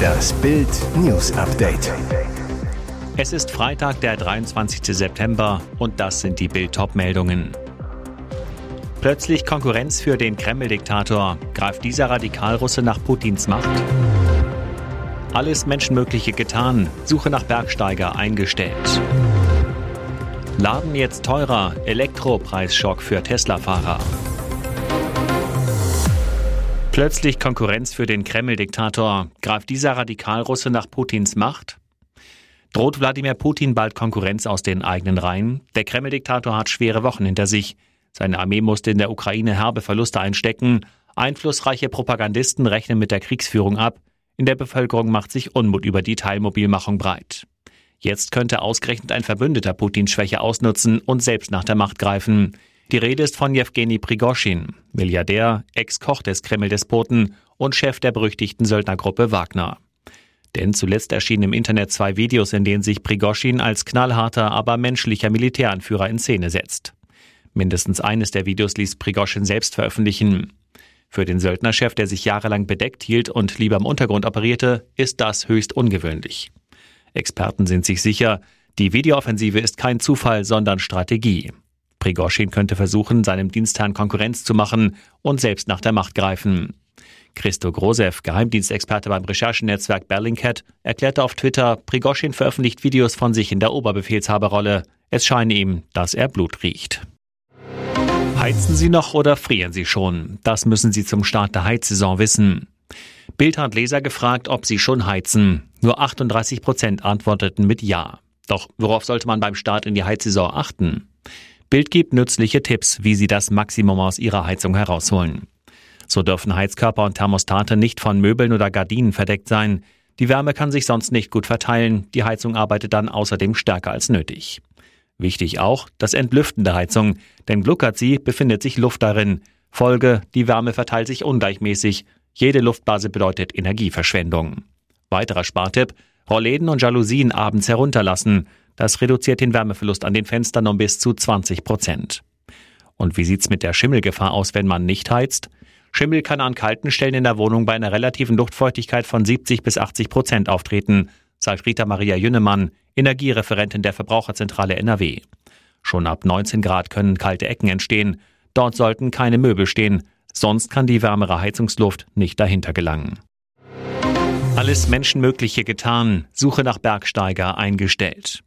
Das Bild News Update. Es ist Freitag, der 23. September und das sind die Bild meldungen Plötzlich Konkurrenz für den Kreml-Diktator. Greift dieser Radikalrusse nach Putins Macht? Alles Menschenmögliche getan. Suche nach Bergsteiger eingestellt. Laden jetzt teurer. Elektropreisschock für Tesla-Fahrer. Plötzlich Konkurrenz für den Kreml-Diktator. Greift dieser Radikalrusse nach Putins Macht? Droht Wladimir Putin bald Konkurrenz aus den eigenen Reihen? Der Kreml-Diktator hat schwere Wochen hinter sich. Seine Armee musste in der Ukraine herbe Verluste einstecken. Einflussreiche Propagandisten rechnen mit der Kriegsführung ab. In der Bevölkerung macht sich Unmut über die Teilmobilmachung breit. Jetzt könnte ausgerechnet ein Verbündeter Putins Schwäche ausnutzen und selbst nach der Macht greifen. Die Rede ist von Jewgeni Prigoschin, Milliardär, Ex-Koch des Kreml-Despoten und Chef der berüchtigten Söldnergruppe Wagner. Denn zuletzt erschienen im Internet zwei Videos, in denen sich Prigoschin als knallharter, aber menschlicher Militäranführer in Szene setzt. Mindestens eines der Videos ließ Prigoschin selbst veröffentlichen. Für den Söldnerchef, der sich jahrelang bedeckt hielt und lieber im Untergrund operierte, ist das höchst ungewöhnlich. Experten sind sich sicher, die Videooffensive ist kein Zufall, sondern Strategie. Prigoschin könnte versuchen, seinem Dienstherrn Konkurrenz zu machen und selbst nach der Macht greifen. Christo Grosev, Geheimdienstexperte beim Recherchenetzwerk Bellingcat, erklärte auf Twitter, Prigoschin veröffentlicht Videos von sich in der Oberbefehlshaberrolle. Es scheine ihm, dass er Blut riecht. Heizen Sie noch oder frieren Sie schon? Das müssen Sie zum Start der Heizsaison wissen. Bild hat Leser gefragt, ob sie schon heizen. Nur 38 Prozent antworteten mit Ja. Doch worauf sollte man beim Start in die Heizsaison achten? Bild gibt nützliche Tipps, wie Sie das Maximum aus Ihrer Heizung herausholen. So dürfen Heizkörper und Thermostate nicht von Möbeln oder Gardinen verdeckt sein. Die Wärme kann sich sonst nicht gut verteilen. Die Heizung arbeitet dann außerdem stärker als nötig. Wichtig auch das Entlüften der Heizung, denn gluckert sie, befindet sich Luft darin. Folge, die Wärme verteilt sich ungleichmäßig. Jede Luftblase bedeutet Energieverschwendung. Weiterer Spartipp, Rollläden und Jalousien abends herunterlassen. Das reduziert den Wärmeverlust an den Fenstern um bis zu 20 Prozent. Und wie sieht's mit der Schimmelgefahr aus, wenn man nicht heizt? Schimmel kann an kalten Stellen in der Wohnung bei einer relativen Luftfeuchtigkeit von 70 bis 80 Prozent auftreten, sagt Rita Maria Jünnemann, Energiereferentin der Verbraucherzentrale NRW. Schon ab 19 Grad können kalte Ecken entstehen. Dort sollten keine Möbel stehen, sonst kann die wärmere Heizungsluft nicht dahinter gelangen. Alles Menschenmögliche getan, Suche nach Bergsteiger eingestellt.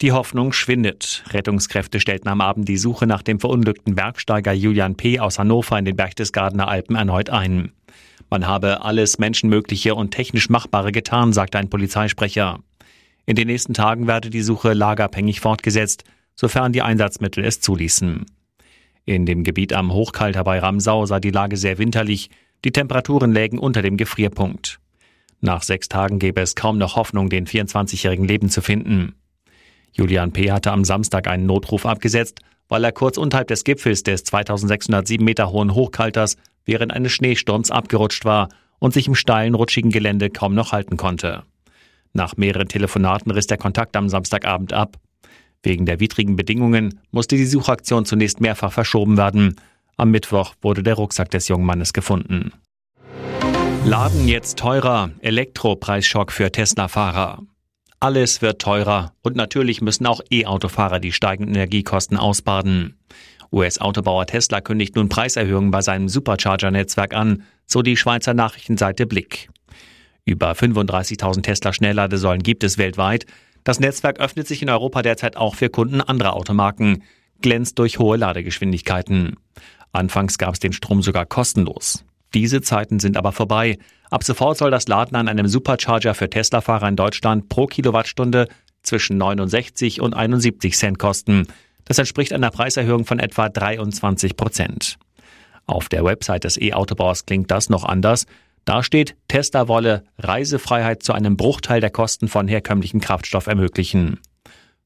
Die Hoffnung schwindet. Rettungskräfte stellten am Abend die Suche nach dem verunglückten Bergsteiger Julian P. aus Hannover in den Berchtesgadener Alpen erneut ein. Man habe alles Menschenmögliche und technisch Machbare getan, sagt ein Polizeisprecher. In den nächsten Tagen werde die Suche lagerabhängig fortgesetzt, sofern die Einsatzmittel es zuließen. In dem Gebiet am Hochkalter bei Ramsau sei die Lage sehr winterlich, die Temperaturen lägen unter dem Gefrierpunkt. Nach sechs Tagen gäbe es kaum noch Hoffnung, den 24-jährigen Leben zu finden. Julian P. hatte am Samstag einen Notruf abgesetzt, weil er kurz unterhalb des Gipfels des 2607 Meter hohen Hochkalters während eines Schneesturms abgerutscht war und sich im steilen, rutschigen Gelände kaum noch halten konnte. Nach mehreren Telefonaten riss der Kontakt am Samstagabend ab. Wegen der widrigen Bedingungen musste die Suchaktion zunächst mehrfach verschoben werden. Am Mittwoch wurde der Rucksack des jungen Mannes gefunden. Laden jetzt teurer, Elektropreisschock für Tesla-Fahrer. Alles wird teurer und natürlich müssen auch E-Autofahrer die steigenden Energiekosten ausbaden. US-Autobauer Tesla kündigt nun Preiserhöhungen bei seinem Supercharger-Netzwerk an, so die Schweizer Nachrichtenseite Blick. Über 35.000 Tesla-Schnellladesäulen gibt es weltweit. Das Netzwerk öffnet sich in Europa derzeit auch für Kunden anderer Automarken, glänzt durch hohe Ladegeschwindigkeiten. Anfangs gab es den Strom sogar kostenlos. Diese Zeiten sind aber vorbei. Ab sofort soll das Laden an einem Supercharger für Tesla-Fahrer in Deutschland pro Kilowattstunde zwischen 69 und 71 Cent kosten. Das entspricht einer Preiserhöhung von etwa 23 Prozent. Auf der Website des E-Autobauers klingt das noch anders. Da steht, Tesla wolle Reisefreiheit zu einem Bruchteil der Kosten von herkömmlichem Kraftstoff ermöglichen.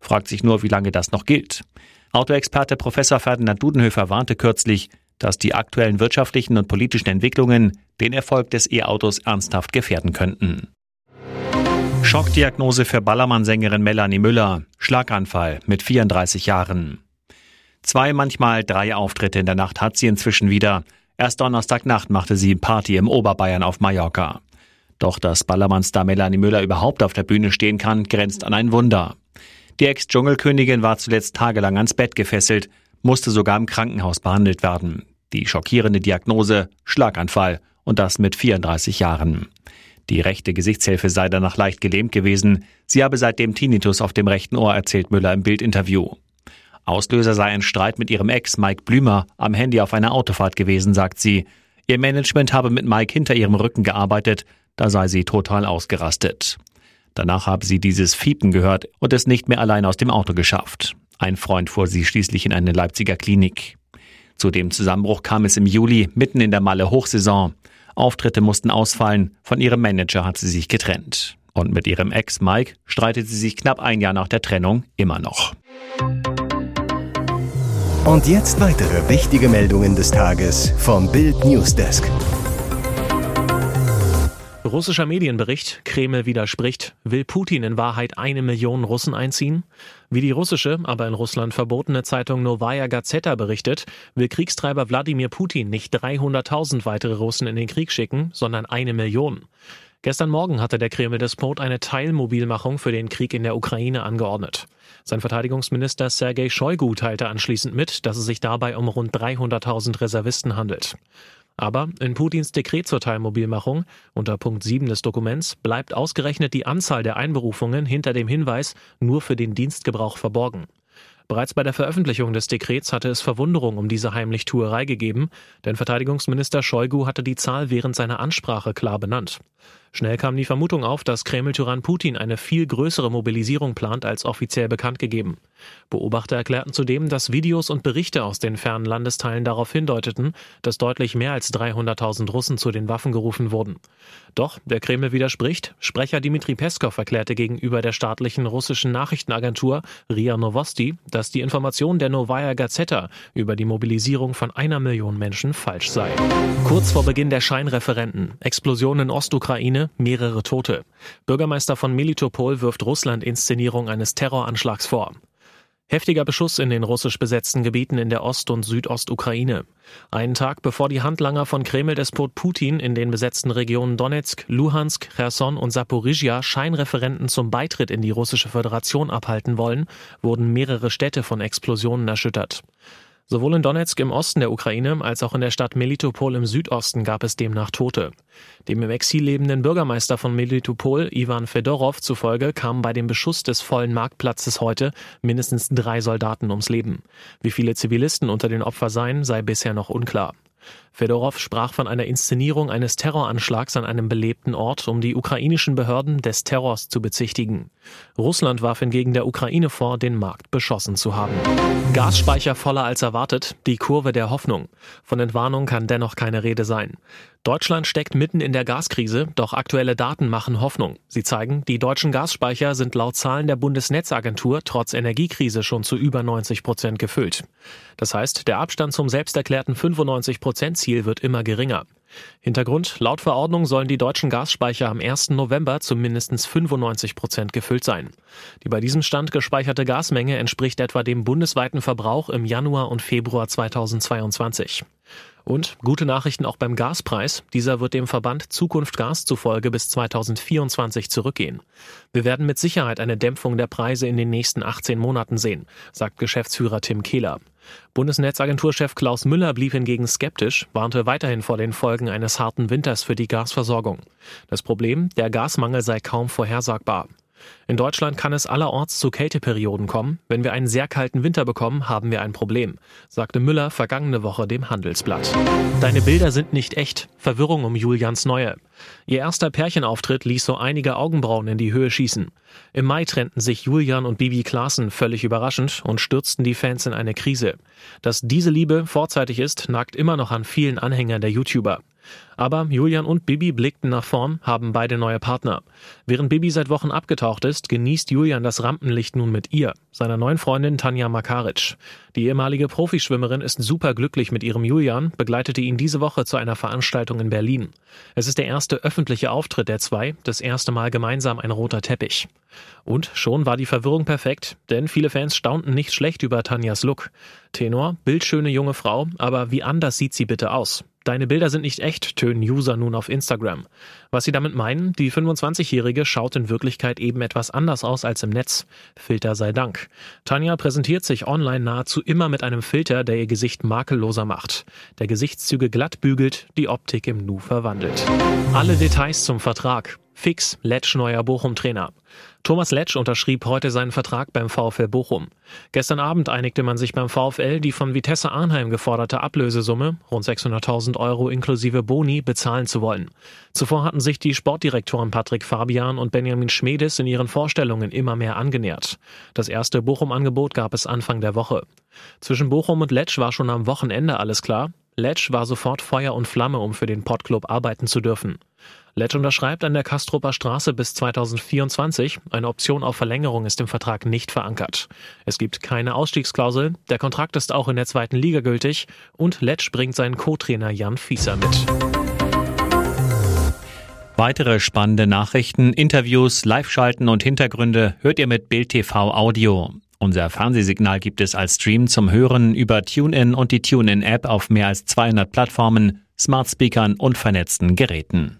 Fragt sich nur, wie lange das noch gilt. Autoexperte Professor Ferdinand Dudenhöfer warnte kürzlich, dass die aktuellen wirtschaftlichen und politischen Entwicklungen den Erfolg des E-Autos ernsthaft gefährden könnten. Schockdiagnose für Ballermann-Sängerin Melanie Müller. Schlaganfall mit 34 Jahren. Zwei, manchmal drei Auftritte in der Nacht hat sie inzwischen wieder. Erst Donnerstagnacht machte sie Party im Oberbayern auf Mallorca. Doch dass Ballermann-Star Melanie Müller überhaupt auf der Bühne stehen kann, grenzt an ein Wunder. Die Ex-Dschungelkönigin war zuletzt tagelang ans Bett gefesselt, musste sogar im Krankenhaus behandelt werden. Die schockierende Diagnose Schlaganfall und das mit 34 Jahren. Die rechte Gesichtshilfe sei danach leicht gelähmt gewesen. Sie habe seitdem Tinnitus auf dem rechten Ohr, erzählt Müller im Bildinterview. Auslöser sei ein Streit mit ihrem Ex Mike Blümer am Handy auf einer Autofahrt gewesen, sagt sie. Ihr Management habe mit Mike hinter ihrem Rücken gearbeitet, da sei sie total ausgerastet. Danach habe sie dieses Fiepen gehört und es nicht mehr allein aus dem Auto geschafft. Ein Freund fuhr sie schließlich in eine Leipziger Klinik. Zu dem Zusammenbruch kam es im Juli, mitten in der Malle Hochsaison. Auftritte mussten ausfallen, von ihrem Manager hat sie sich getrennt. Und mit ihrem Ex Mike streitet sie sich knapp ein Jahr nach der Trennung immer noch. Und jetzt weitere wichtige Meldungen des Tages vom Bild Newsdesk. Russischer Medienbericht, Kreml widerspricht, will Putin in Wahrheit eine Million Russen einziehen? Wie die russische, aber in Russland verbotene Zeitung Novaya Gazeta berichtet, will Kriegstreiber Wladimir Putin nicht 300.000 weitere Russen in den Krieg schicken, sondern eine Million. Gestern Morgen hatte der Kreml-Despot eine Teilmobilmachung für den Krieg in der Ukraine angeordnet. Sein Verteidigungsminister Sergei Shoigu teilte anschließend mit, dass es sich dabei um rund 300.000 Reservisten handelt. Aber in Putins Dekret zur Teilmobilmachung unter Punkt 7 des Dokuments bleibt ausgerechnet die Anzahl der Einberufungen hinter dem Hinweis nur für den Dienstgebrauch verborgen. Bereits bei der Veröffentlichung des Dekrets hatte es Verwunderung um diese Heimlichtuerei gegeben, denn Verteidigungsminister Shoigu hatte die Zahl während seiner Ansprache klar benannt. Schnell kam die Vermutung auf, dass Kreml-Tyrann Putin eine viel größere Mobilisierung plant als offiziell bekannt gegeben. Beobachter erklärten zudem, dass Videos und Berichte aus den fernen Landesteilen darauf hindeuteten, dass deutlich mehr als 300.000 Russen zu den Waffen gerufen wurden. Doch der Kreml widerspricht. Sprecher Dmitri Peskov erklärte gegenüber der staatlichen russischen Nachrichtenagentur RIA Novosti, dass die Information der Novaya Gazeta über die Mobilisierung von einer Million Menschen falsch sei. Kurz vor Beginn der Scheinreferenten, Explosion in Ostukraine, mehrere Tote. Bürgermeister von Melitopol wirft Russland Inszenierung eines Terroranschlags vor. Heftiger Beschuss in den russisch besetzten Gebieten in der Ost- und Südostukraine. Einen Tag bevor die Handlanger von Kreml-Despot Putin in den besetzten Regionen Donetsk, Luhansk, Cherson und Saporizhia Scheinreferenten zum Beitritt in die russische Föderation abhalten wollen, wurden mehrere Städte von Explosionen erschüttert. Sowohl in Donetsk im Osten der Ukraine als auch in der Stadt Melitopol im Südosten gab es demnach Tote. Dem im Exil lebenden Bürgermeister von Melitopol, Ivan Fedorov, zufolge kamen bei dem Beschuss des vollen Marktplatzes heute mindestens drei Soldaten ums Leben. Wie viele Zivilisten unter den Opfern seien, sei bisher noch unklar. Fedorov sprach von einer Inszenierung eines Terroranschlags an einem belebten Ort, um die ukrainischen Behörden des Terrors zu bezichtigen. Russland warf hingegen der Ukraine vor, den Markt beschossen zu haben. Gasspeicher voller als erwartet, die Kurve der Hoffnung. Von Entwarnung kann dennoch keine Rede sein. Deutschland steckt mitten in der Gaskrise, doch aktuelle Daten machen Hoffnung. Sie zeigen, die deutschen Gasspeicher sind laut Zahlen der Bundesnetzagentur trotz Energiekrise schon zu über 90 Prozent gefüllt. Das heißt, der Abstand zum selbsterklärten 95 Prozent Ziel wird immer geringer. Hintergrund, laut Verordnung sollen die deutschen Gasspeicher am 1. November zu mindestens 95 Prozent gefüllt sein. Die bei diesem Stand gespeicherte Gasmenge entspricht etwa dem bundesweiten Verbrauch im Januar und Februar 2022. Und gute Nachrichten auch beim Gaspreis. Dieser wird dem Verband Zukunft Gas zufolge bis 2024 zurückgehen. Wir werden mit Sicherheit eine Dämpfung der Preise in den nächsten 18 Monaten sehen, sagt Geschäftsführer Tim Kehler. Bundesnetzagenturchef Klaus Müller blieb hingegen skeptisch, warnte weiterhin vor den Folgen eines harten Winters für die Gasversorgung. Das Problem, der Gasmangel sei kaum vorhersagbar. In Deutschland kann es allerorts zu Kälteperioden kommen. Wenn wir einen sehr kalten Winter bekommen, haben wir ein Problem, sagte Müller vergangene Woche dem Handelsblatt. Deine Bilder sind nicht echt. Verwirrung um Julians Neue. Ihr erster Pärchenauftritt ließ so einige Augenbrauen in die Höhe schießen. Im Mai trennten sich Julian und Bibi Klaassen völlig überraschend und stürzten die Fans in eine Krise. Dass diese Liebe vorzeitig ist, nagt immer noch an vielen Anhängern der YouTuber. Aber Julian und Bibi blickten nach vorn, haben beide neue Partner. Während Bibi seit Wochen abgetaucht ist, genießt Julian das Rampenlicht nun mit ihr, seiner neuen Freundin Tanja Makaric. Die ehemalige Profischwimmerin ist superglücklich mit ihrem Julian, begleitete ihn diese Woche zu einer Veranstaltung in Berlin. Es ist der erste öffentliche Auftritt der zwei, das erste Mal gemeinsam ein roter Teppich. Und schon war die Verwirrung perfekt, denn viele Fans staunten nicht schlecht über Tanjas Look. Tenor, bildschöne junge Frau, aber wie anders sieht sie bitte aus? Deine Bilder sind nicht echt, tönen User nun auf Instagram. Was sie damit meinen, die 25-Jährige schaut in Wirklichkeit eben etwas anders aus als im Netz. Filter sei Dank. Tanja präsentiert sich online nahezu immer mit einem Filter, der ihr Gesicht makelloser macht. Der Gesichtszüge glatt bügelt, die Optik im Nu verwandelt. Alle Details zum Vertrag. Fix, Letsch neuer Bochum-Trainer. Thomas Letsch unterschrieb heute seinen Vertrag beim VfL Bochum. Gestern Abend einigte man sich beim VfL, die von Vitesse Arnheim geforderte Ablösesumme, rund 600.000 Euro inklusive Boni, bezahlen zu wollen. Zuvor hatten sich die Sportdirektoren Patrick Fabian und Benjamin Schmedes in ihren Vorstellungen immer mehr angenähert. Das erste Bochum-Angebot gab es Anfang der Woche. Zwischen Bochum und Letsch war schon am Wochenende alles klar. Letsch war sofort Feuer und Flamme, um für den Pottclub arbeiten zu dürfen. Letsch unterschreibt an der Kastrupper Straße bis 2024. Eine Option auf Verlängerung ist im Vertrag nicht verankert. Es gibt keine Ausstiegsklausel. Der Kontrakt ist auch in der zweiten Liga gültig. Und Letsch bringt seinen Co-Trainer Jan Fieser mit. Weitere spannende Nachrichten, Interviews, Live-Schalten und Hintergründe hört ihr mit Bild TV Audio. Unser Fernsehsignal gibt es als Stream zum Hören über TuneIn und die TuneIn-App auf mehr als 200 Plattformen, Smart Speakern und vernetzten Geräten.